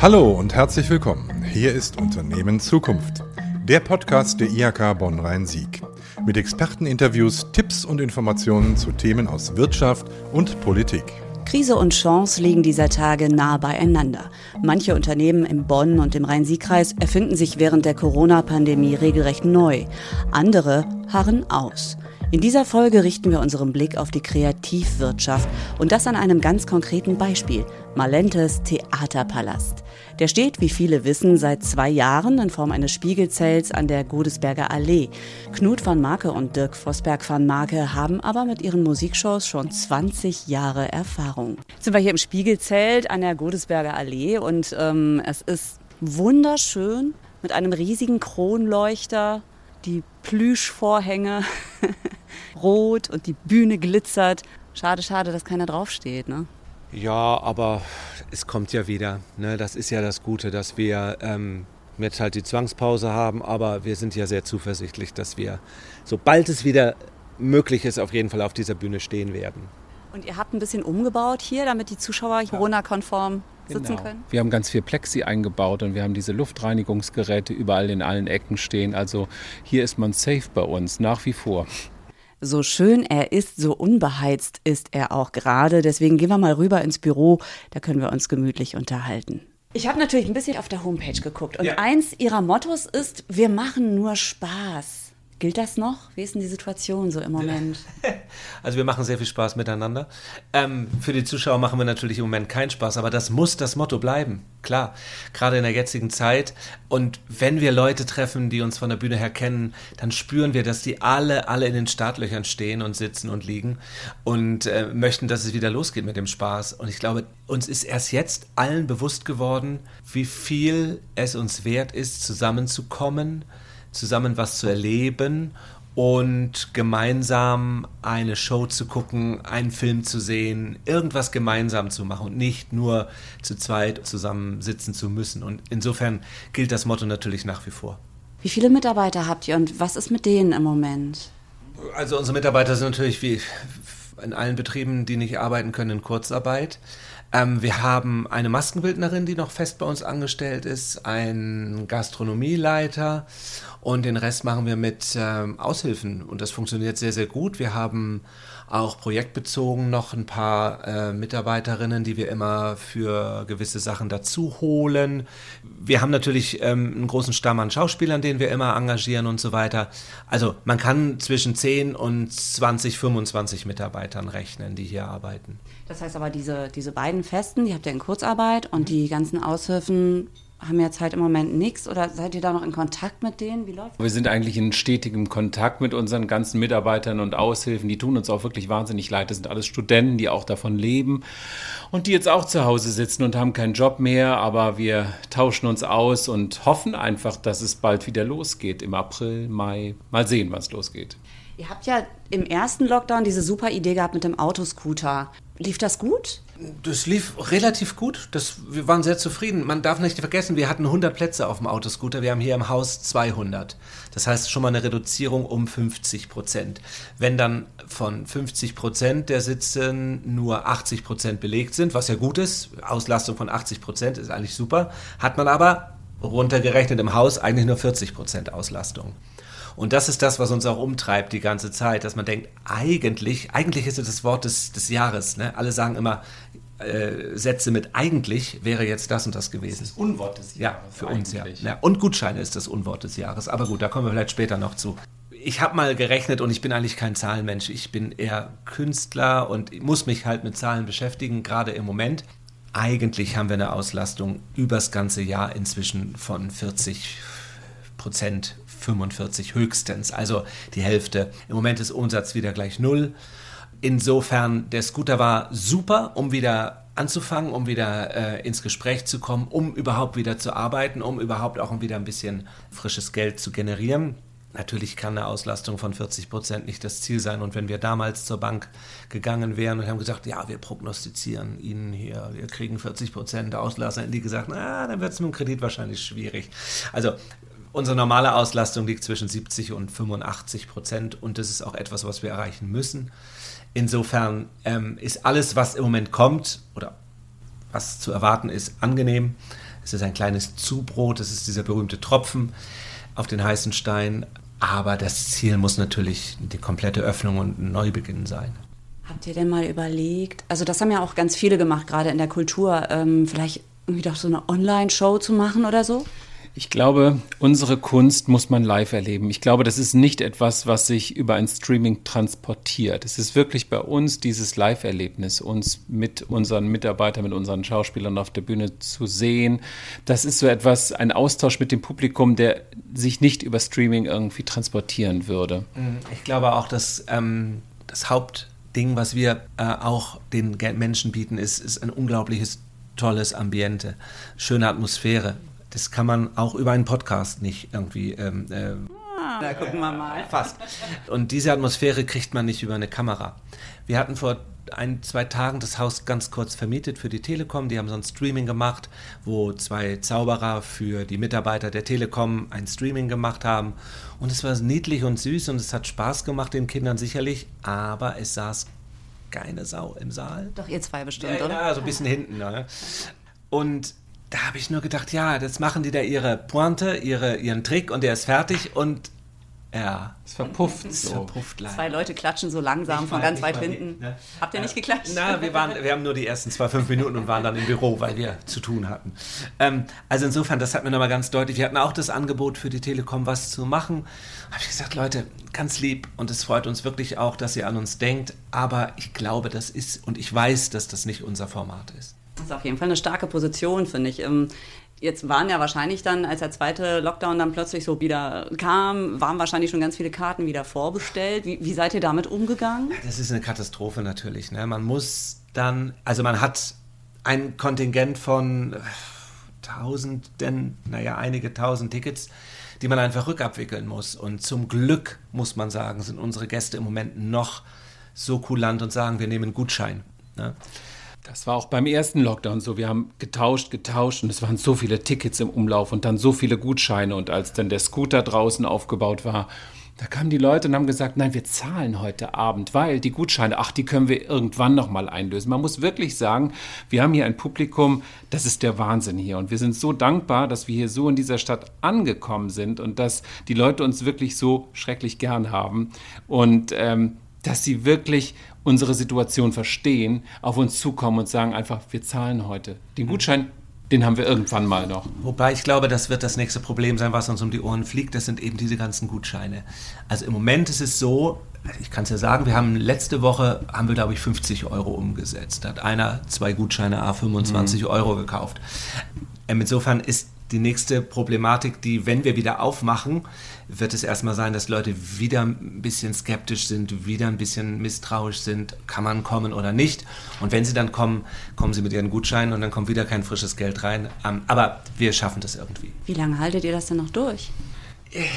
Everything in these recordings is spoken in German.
Hallo und herzlich willkommen. Hier ist Unternehmen Zukunft, der Podcast der IHK Bonn-Rhein-Sieg. Mit Experteninterviews, Tipps und Informationen zu Themen aus Wirtschaft und Politik. Krise und Chance liegen dieser Tage nah beieinander. Manche Unternehmen im Bonn und im Rhein-Sieg-Kreis erfinden sich während der Corona-Pandemie regelrecht neu. Andere harren aus. In dieser Folge richten wir unseren Blick auf die Kreativwirtschaft und das an einem ganz konkreten Beispiel, Malentes Theaterpalast. Der steht, wie viele wissen, seit zwei Jahren in Form eines Spiegelzells an der Godesberger Allee. Knut van Marke und Dirk Vosberg van Marke haben aber mit ihren Musikshows schon 20 Jahre Erfahrung. Jetzt sind wir hier im Spiegelzelt an der Godesberger Allee und ähm, es ist wunderschön mit einem riesigen Kronleuchter die Plüschvorhänge rot und die Bühne glitzert. Schade, schade, dass keiner draufsteht, ne? Ja, aber es kommt ja wieder. Ne? Das ist ja das Gute, dass wir ähm, jetzt halt die Zwangspause haben, aber wir sind ja sehr zuversichtlich, dass wir, sobald es wieder möglich ist, auf jeden Fall auf dieser Bühne stehen werden. Und ihr habt ein bisschen umgebaut hier, damit die Zuschauer Corona-konform sitzen Genau. können? Wir haben ganz viel Plexi eingebaut und wir haben diese Luftreinigungsgeräte überall in allen Ecken stehen. Also hier ist man safe bei uns, nach wie vor. So schön er ist, so unbeheizt ist er auch gerade. Deswegen gehen wir mal rüber ins Büro, da können wir uns gemütlich unterhalten. Ich habe natürlich ein bisschen auf der Homepage geguckt und Ja. eins ihrer Mottos ist, wir machen nur Spaß. Gilt das noch? Wie ist denn die Situation so im Moment? Also wir machen sehr viel Spaß miteinander. Ähm, für die Zuschauer machen wir natürlich im Moment keinen Spaß, aber das muss das Motto bleiben. Klar, gerade in der jetzigen Zeit. Und wenn wir Leute treffen, die uns von der Bühne her kennen, dann spüren wir, dass die alle, alle in den Startlöchern stehen und sitzen und liegen und äh, möchten, dass es wieder losgeht mit dem Spaß. Und ich glaube, uns ist erst jetzt allen bewusst geworden, wie viel es uns wert ist, zusammenzukommen, zusammen was zu erleben und gemeinsam eine Show zu gucken, einen Film zu sehen, irgendwas gemeinsam zu machen und nicht nur zu zweit zusammen sitzen zu müssen. Und insofern gilt das Motto natürlich nach wie vor. Wie viele Mitarbeiter habt ihr und was ist mit denen im Moment? Also unsere Mitarbeiter sind natürlich wie in allen Betrieben, die nicht arbeiten können, in Kurzarbeit. Ähm, wir haben eine Maskenbildnerin, die noch fest bei uns angestellt ist, einen Gastronomieleiter und den Rest machen wir mit ähm, Aushilfen und das funktioniert sehr, sehr gut. Wir haben auch projektbezogen noch ein paar äh, Mitarbeiterinnen, die wir immer für gewisse Sachen dazu holen. Wir haben natürlich ähm, einen großen Stamm an Schauspielern, den wir immer engagieren und so weiter. Also man kann zwischen 10 und 20, 25 Mitarbeitern rechnen, die hier arbeiten. Das heißt aber, diese, diese beiden Festen, die habt ihr in Kurzarbeit und die ganzen Aushilfen haben jetzt halt im Moment nichts oder seid ihr da noch in Kontakt mit denen? Wie läuft Wir sind eigentlich in stetigem Kontakt mit unseren ganzen Mitarbeitern und Aushilfen. Die tun uns auch wirklich wahnsinnig leid. Das sind alles Studenten, die auch davon leben und die jetzt auch zu Hause sitzen und haben keinen Job mehr. Aber wir tauschen uns aus und hoffen einfach, dass es bald wieder losgeht im April, Mai. Mal sehen, wann es losgeht. Ihr habt ja im ersten Lockdown diese super Idee gehabt mit dem Autoscooter. Lief das gut? Das lief relativ gut. Das, wir waren sehr zufrieden. Man darf nicht vergessen, wir hatten 100 Plätze auf dem Autoscooter. Wir haben hier im Haus 200. Das heißt schon mal eine Reduzierung um 50 Prozent. Wenn dann von 50 Prozent der Sitzen nur 80 Prozent belegt sind, was ja gut ist, Auslastung von 80 Prozent ist eigentlich super, hat man aber runtergerechnet im Haus eigentlich nur 40 Prozent Auslastung. Und das ist das, was uns auch umtreibt die ganze Zeit, dass man denkt, eigentlich, eigentlich ist es das Wort des, des Jahres. Ne? Alle sagen immer, äh, Sätze mit eigentlich wäre jetzt das und das gewesen. Unwort des Ja, für uns ja. ja. Und Gutscheine ist das Unwort des Jahres. Aber gut, da kommen wir vielleicht später noch zu. Ich habe mal gerechnet und ich bin eigentlich kein Zahlenmensch. Ich bin eher Künstler und muss mich halt mit Zahlen beschäftigen, gerade im Moment. Eigentlich haben wir eine Auslastung übers ganze Jahr inzwischen von 40 Prozent, 45 höchstens, also die Hälfte. Im Moment ist Umsatz wieder gleich null. Insofern, der Scooter war super, um wieder anzufangen, um wieder äh, ins Gespräch zu kommen, um überhaupt wieder zu arbeiten, um überhaupt auch wieder ein bisschen frisches Geld zu generieren. Natürlich kann eine Auslastung von 40 Prozent nicht das Ziel sein. Und wenn wir damals zur Bank gegangen wären und haben gesagt, ja, wir prognostizieren Ihnen hier, wir kriegen 40 Prozent Auslastung, hätten die gesagt, na, dann wird es mit dem Kredit wahrscheinlich schwierig. Also unsere normale Auslastung liegt zwischen 70 und 85 Prozent und das ist auch etwas, was wir erreichen müssen. Insofern ähm, ist alles, was im Moment kommt oder was zu erwarten ist, angenehm. Es ist ein kleines Zubrot, das ist dieser berühmte Tropfen auf den heißen Stein. Aber das Ziel muss natürlich die komplette Öffnung und ein Neubeginn sein. Habt ihr denn mal überlegt, also das haben ja auch ganz viele gemacht, gerade in der Kultur, ähm, vielleicht irgendwie doch so eine Online-Show zu machen oder so? Ich glaube, unsere Kunst muss man live erleben. Ich glaube, das ist nicht etwas, was sich über ein Streaming transportiert. Es ist wirklich bei uns dieses Live-Erlebnis, uns mit unseren Mitarbeitern, mit unseren Schauspielern auf der Bühne zu sehen. Das ist so etwas, ein Austausch mit dem Publikum, der sich nicht über Streaming irgendwie transportieren würde. Mhm. Ich glaube auch, dass ähm, das Hauptding, was wir äh, auch den Menschen bieten, ist, ist ein unglaubliches tolles Ambiente, schöne Atmosphäre das kann man auch über einen Podcast nicht irgendwie. Ähm, äh, ah, da gucken wir mal. Fast. Und diese Atmosphäre kriegt man nicht über eine Kamera. Wir hatten vor ein, zwei Tagen das Haus ganz kurz vermietet für die Telekom. Die haben so ein Streaming gemacht, wo zwei Zauberer für die Mitarbeiter der Telekom ein Streaming gemacht haben. Und es war niedlich und süß und es hat Spaß gemacht den Kindern sicherlich, aber es saß keine Sau im Saal. Doch, ihr zwei bestimmt, ja, oder? Ja, so ein bisschen hinten. Ne? Und da habe ich nur gedacht, ja, jetzt machen die da ihre Pointe, ihre, ihren Trick und der ist fertig und ja. Es verpufft es so. Verpufft leider. Zwei Leute klatschen so langsam ich von ganz weit hinten. Ne? Habt ihr nicht geklatscht? Na, wir, waren, wir haben nur die ersten zwei, fünf Minuten und waren dann im Büro, weil wir zu tun hatten. Ähm, also insofern, das hat mir nochmal ganz deutlich, wir hatten auch das Angebot für die Telekom, was zu machen. Habe ich gesagt, Leute, ganz lieb und es freut uns wirklich auch, dass ihr an uns denkt, aber ich glaube, das ist und ich weiß, dass das nicht unser Format ist. Das ist auf jeden Fall eine starke Position, finde ich. Ähm, jetzt waren ja wahrscheinlich dann, als der zweite Lockdown dann plötzlich so wieder kam, waren wahrscheinlich schon ganz viele Karten wieder vorbestellt. Wie, wie seid ihr damit umgegangen? Das ist eine Katastrophe natürlich. Ne? Man muss dann, also man hat ein Kontingent von äh, Tausenden, naja, einige tausend Tickets, die man einfach rückabwickeln muss. Und zum Glück, muss man sagen, sind unsere Gäste im Moment noch so kulant und sagen, wir nehmen Gutschein. Ne? Das war auch beim ersten Lockdown so. Wir haben getauscht, getauscht und es waren so viele Tickets im Umlauf und dann so viele Gutscheine. Und als dann der Scooter draußen aufgebaut war, da kamen die Leute und haben gesagt, nein, wir zahlen heute Abend, weil die Gutscheine, ach, die können wir irgendwann nochmal einlösen. Man muss wirklich sagen, wir haben hier ein Publikum, das ist der Wahnsinn hier. Und wir sind so dankbar, dass wir hier so in dieser Stadt angekommen sind und dass die Leute uns wirklich so schrecklich gern haben. Und ähm, dass sie wirklich unsere Situation verstehen, auf uns zukommen und sagen einfach, wir zahlen heute. Den Gutschein, den haben wir irgendwann mal noch. Wobei ich glaube, das wird das nächste Problem sein, was uns um die Ohren fliegt. Das sind eben diese ganzen Gutscheine. Also im Moment ist es so, ich kann es ja sagen, wir haben letzte Woche, haben wir glaube ich 50 Euro umgesetzt. Da hat einer zwei Gutscheine A 25 mhm. Euro gekauft. Ähm, insofern ist die nächste Problematik, die, wenn wir wieder aufmachen, wird es erstmal sein, dass Leute wieder ein bisschen skeptisch sind, wieder ein bisschen misstrauisch sind, kann man kommen oder nicht. Und wenn sie dann kommen, kommen sie mit ihren Gutscheinen und dann kommt wieder kein frisches Geld rein. Ähm, aber wir schaffen das irgendwie. Wie lange haltet ihr das denn noch durch?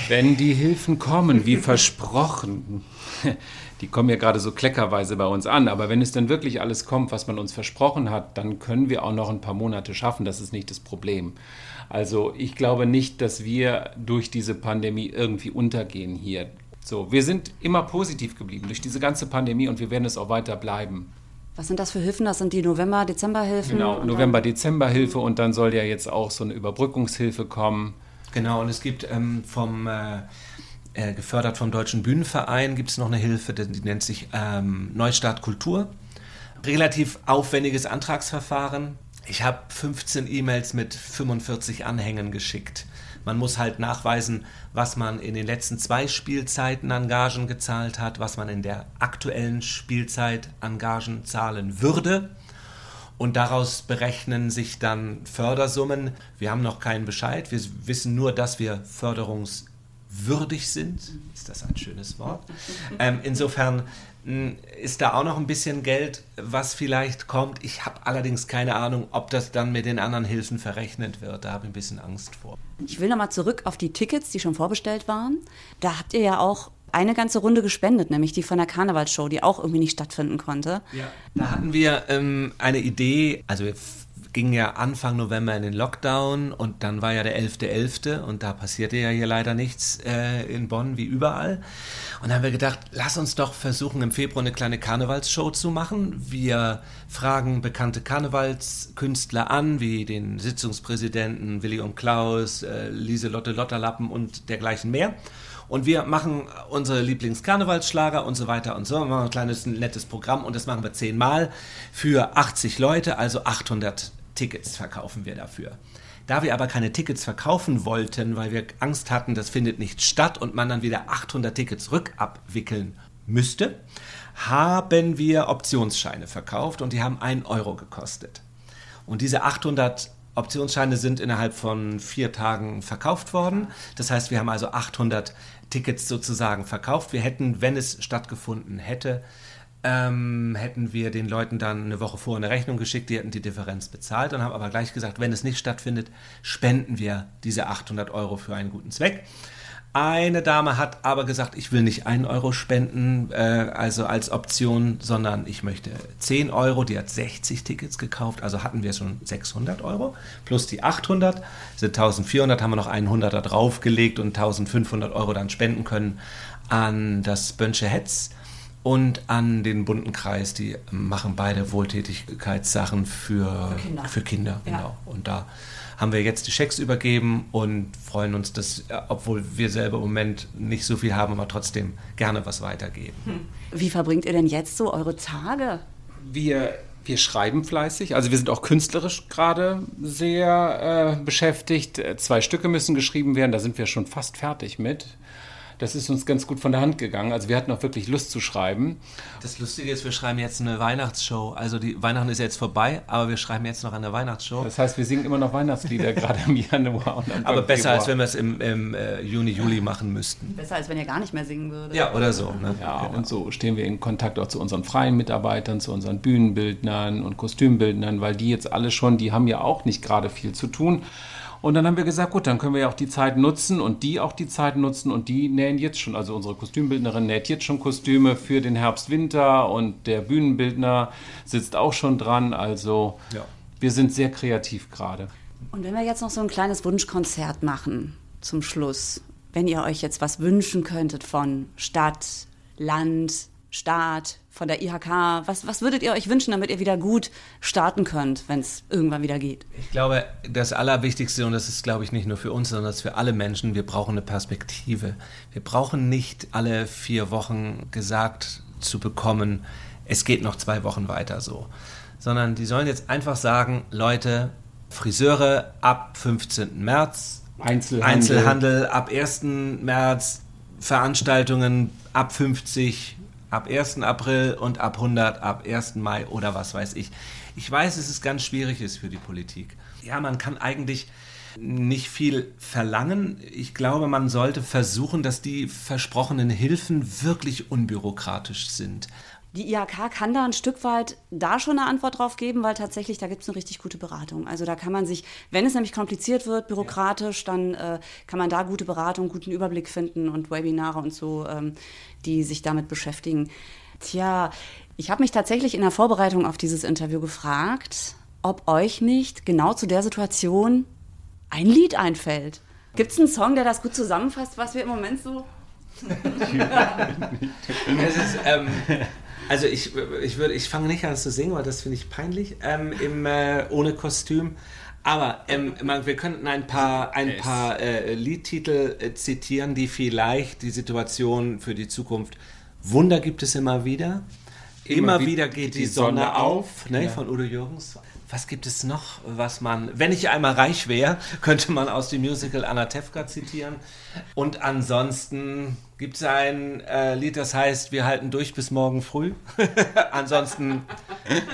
Wenn die Hilfen kommen, wie versprochen, die kommen ja gerade so kleckerweise bei uns an, aber wenn es dann wirklich alles kommt, was man uns versprochen hat, dann können wir auch noch ein paar Monate schaffen, das ist nicht das Problem. Also ich glaube nicht, dass wir durch diese Pandemie irgendwie untergehen hier. So, wir sind immer positiv geblieben durch diese ganze Pandemie und wir werden es auch weiter bleiben. Was sind das für Hilfen? Das sind die November-Dezember-Hilfen? Genau, November-Dezember-Hilfe und dann soll ja jetzt auch so eine Überbrückungshilfe kommen. Genau, und es gibt ähm, vom äh, äh, gefördert vom Deutschen Bühnenverein gibt es noch eine Hilfe, die, nennt sich ähm, Neustart Kultur. Relativ aufwendiges Antragsverfahren. Ich habe 15 E-Mails mit 45 Anhängen geschickt. Man muss halt nachweisen, was man in den letzten zwei Spielzeiten an Gagen gezahlt hat, was man in der aktuellen Spielzeit an Gagen zahlen würde. Und daraus berechnen sich dann Fördersummen. Wir haben noch keinen Bescheid. Wir wissen nur, dass wir förderungswürdig sind. Ist das ein schönes Wort? Ähm, insofern hm, ist da auch noch ein bisschen Geld, was vielleicht kommt. Ich habe allerdings keine Ahnung, ob das dann mit den anderen Hilfen verrechnet wird. Da habe ich ein bisschen Angst vor. Ich will nochmal zurück auf die Tickets, die schon vorbestellt waren. Da habt ihr ja auch eine ganze Runde gespendet, nämlich die von der Karnevalsshow, die auch irgendwie nicht stattfinden konnte. Ja. Da hatten wir ähm, eine Idee, also wir ging ja Anfang November in den Lockdown und dann war ja der 11.11. .11. und da passierte ja hier leider nichts äh, in Bonn wie überall. Und dann haben wir gedacht, lass uns doch versuchen, im Februar eine kleine Karnevalsshow zu machen. Wir fragen bekannte Karnevalskünstler an, wie den Sitzungspräsidenten Willi und Klaus, äh, Lieselotte Lotterlappen und dergleichen mehr. Und wir machen unsere Lieblingskarnevalsschlager und so weiter und so. Wir machen ein kleines, nettes Programm und das machen wir zehnmal für 80 Leute, also 800 Tickets verkaufen wir dafür. Da wir aber keine Tickets verkaufen wollten, weil wir Angst hatten, das findet nicht statt und man dann wieder 800 Tickets rückabwickeln müsste, haben wir Optionsscheine verkauft und die haben 1 Euro gekostet. Und diese 800 Optionsscheine sind innerhalb von vier Tagen verkauft worden. Das heißt, wir haben also 800 Tickets sozusagen verkauft. Wir hätten, wenn es stattgefunden hätte, ähm, hätten wir den Leuten dann eine Woche vorher eine Rechnung geschickt, die hätten die Differenz bezahlt und haben aber gleich gesagt, wenn es nicht stattfindet, spenden wir diese 800 Euro für einen guten Zweck. Eine Dame hat aber gesagt, ich will nicht einen Euro spenden, äh, also als Option, sondern ich möchte 10 Euro. Die hat 60 Tickets gekauft, also hatten wir schon 600 Euro. Plus die 800 sind 1400, haben wir noch 100 da draufgelegt und 1500 Euro dann spenden können an das Bönsche Hetz und an den bunten Kreis. Die machen beide Wohltätigkeitssachen für, für Kinder. Für Kinder ja. genau. Und da haben wir jetzt die Schecks übergeben und freuen uns, dass, obwohl wir selber im Moment nicht so viel haben, aber trotzdem gerne was weitergeben. Hm. Wie verbringt ihr denn jetzt so eure Tage? Wir wir schreiben fleißig, also wir sind auch künstlerisch gerade sehr äh, beschäftigt. Zwei Stücke müssen geschrieben werden, da sind wir schon fast fertig mit das ist uns ganz gut von der Hand gegangen. Also wir hatten auch wirklich Lust zu schreiben. Das Lustige ist, wir schreiben jetzt eine Weihnachtsshow. Also die Weihnachten ist jetzt vorbei, aber wir schreiben jetzt noch eine Weihnachtsshow. Das heißt, wir singen immer noch Weihnachtslieder, gerade im Januar und am Aber besser, Februar. als wenn wir es im, im äh, Juni, Juli machen müssten. Besser, als wenn ihr gar nicht mehr singen würdet. Ja, oder so. Ne? Ja, genau. und so stehen wir in Kontakt auch zu unseren freien Mitarbeitern, zu unseren Bühnenbildnern und Kostümbildnern, weil die jetzt alle schon, die haben ja auch nicht gerade viel zu tun. Und dann haben wir gesagt, gut, dann können wir ja auch die Zeit nutzen und die auch die Zeit nutzen und die nähen jetzt schon, also unsere Kostümbildnerin näht jetzt schon Kostüme für den Herbst-Winter und der Bühnenbildner sitzt auch schon dran. Also ja. wir sind sehr kreativ gerade. Und wenn wir jetzt noch so ein kleines Wunschkonzert machen zum Schluss, wenn ihr euch jetzt was wünschen könntet von Stadt, Land, Staat, von der IHK? Was, was würdet ihr euch wünschen, damit ihr wieder gut starten könnt, wenn es irgendwann wieder geht? Ich glaube, das Allerwichtigste, und das ist, glaube ich, nicht nur für uns, sondern das ist für alle Menschen, wir brauchen eine Perspektive. Wir brauchen nicht alle vier Wochen gesagt zu bekommen, es geht noch zwei Wochen weiter so. Sondern die sollen jetzt einfach sagen, Leute, Friseure ab 15. März, Einzelhandel, Einzelhandel ab 1. März, Veranstaltungen ab 50 ab 1. April und ab 100 ab 1. Mai oder was weiß ich. Ich weiß, dass es ganz schwierig ist für die Politik. Ja, man kann eigentlich nicht viel verlangen. Ich glaube, man sollte versuchen, dass die versprochenen Hilfen wirklich unbürokratisch sind. Die IHK kann da ein Stück weit da schon eine Antwort drauf geben, weil tatsächlich da gibt es eine richtig gute Beratung. Also da kann man sich, wenn es nämlich kompliziert wird, bürokratisch, dann äh, kann man da gute Beratung, guten Überblick finden und Webinare und so, ähm, die sich damit beschäftigen. Tja, ich habe mich tatsächlich in der Vorbereitung auf dieses Interview gefragt, ob euch nicht genau zu der Situation ein Lied einfällt. Gibt es einen Song, der das gut zusammenfasst, was wir im Moment so es ist, ähm, also ich, ich, würde, ich fange nicht an zu singen, weil das finde ich peinlich, ähm, im, äh, ohne Kostüm. Aber ähm, man, wir könnten ein paar, ein paar äh, Liedtitel äh, zitieren, die vielleicht die Situation für die Zukunft. Wunder gibt es immer wieder. Immer, immer wieder geht die, die Sonne, Sonne auf, auf ne, ja. von Udo Jürgens was gibt es noch, was man, wenn ich einmal reich wäre, könnte man aus dem Musical Anatevka zitieren. Und ansonsten gibt es ein äh, Lied, das heißt, wir halten durch bis morgen früh. ansonsten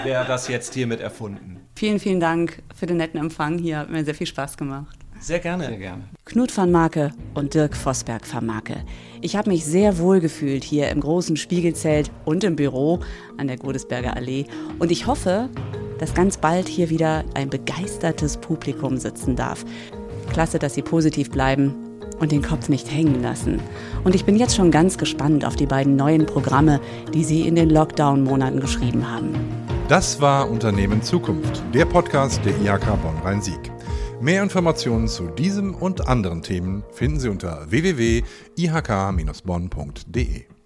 wäre das jetzt hiermit erfunden. Vielen, vielen Dank für den netten Empfang hier. Hat mir sehr viel Spaß gemacht. Sehr gerne. Sehr gerne. Knut van Marke und Dirk Vosberg van Marke. Ich habe mich sehr wohl gefühlt hier im großen Spiegelzelt und im Büro an der Godesberger Allee. Und ich hoffe, dass ganz bald hier wieder ein begeistertes Publikum sitzen darf. Klasse, dass Sie positiv bleiben und den Kopf nicht hängen lassen. Und ich bin jetzt schon ganz gespannt auf die beiden neuen Programme, die Sie in den Lockdown-Monaten geschrieben haben. Das war Unternehmen Zukunft, der Podcast der IHK Bonn-Rhein-Sieg. Mehr Informationen zu diesem und anderen Themen finden Sie unter www.ihk-bonn.de.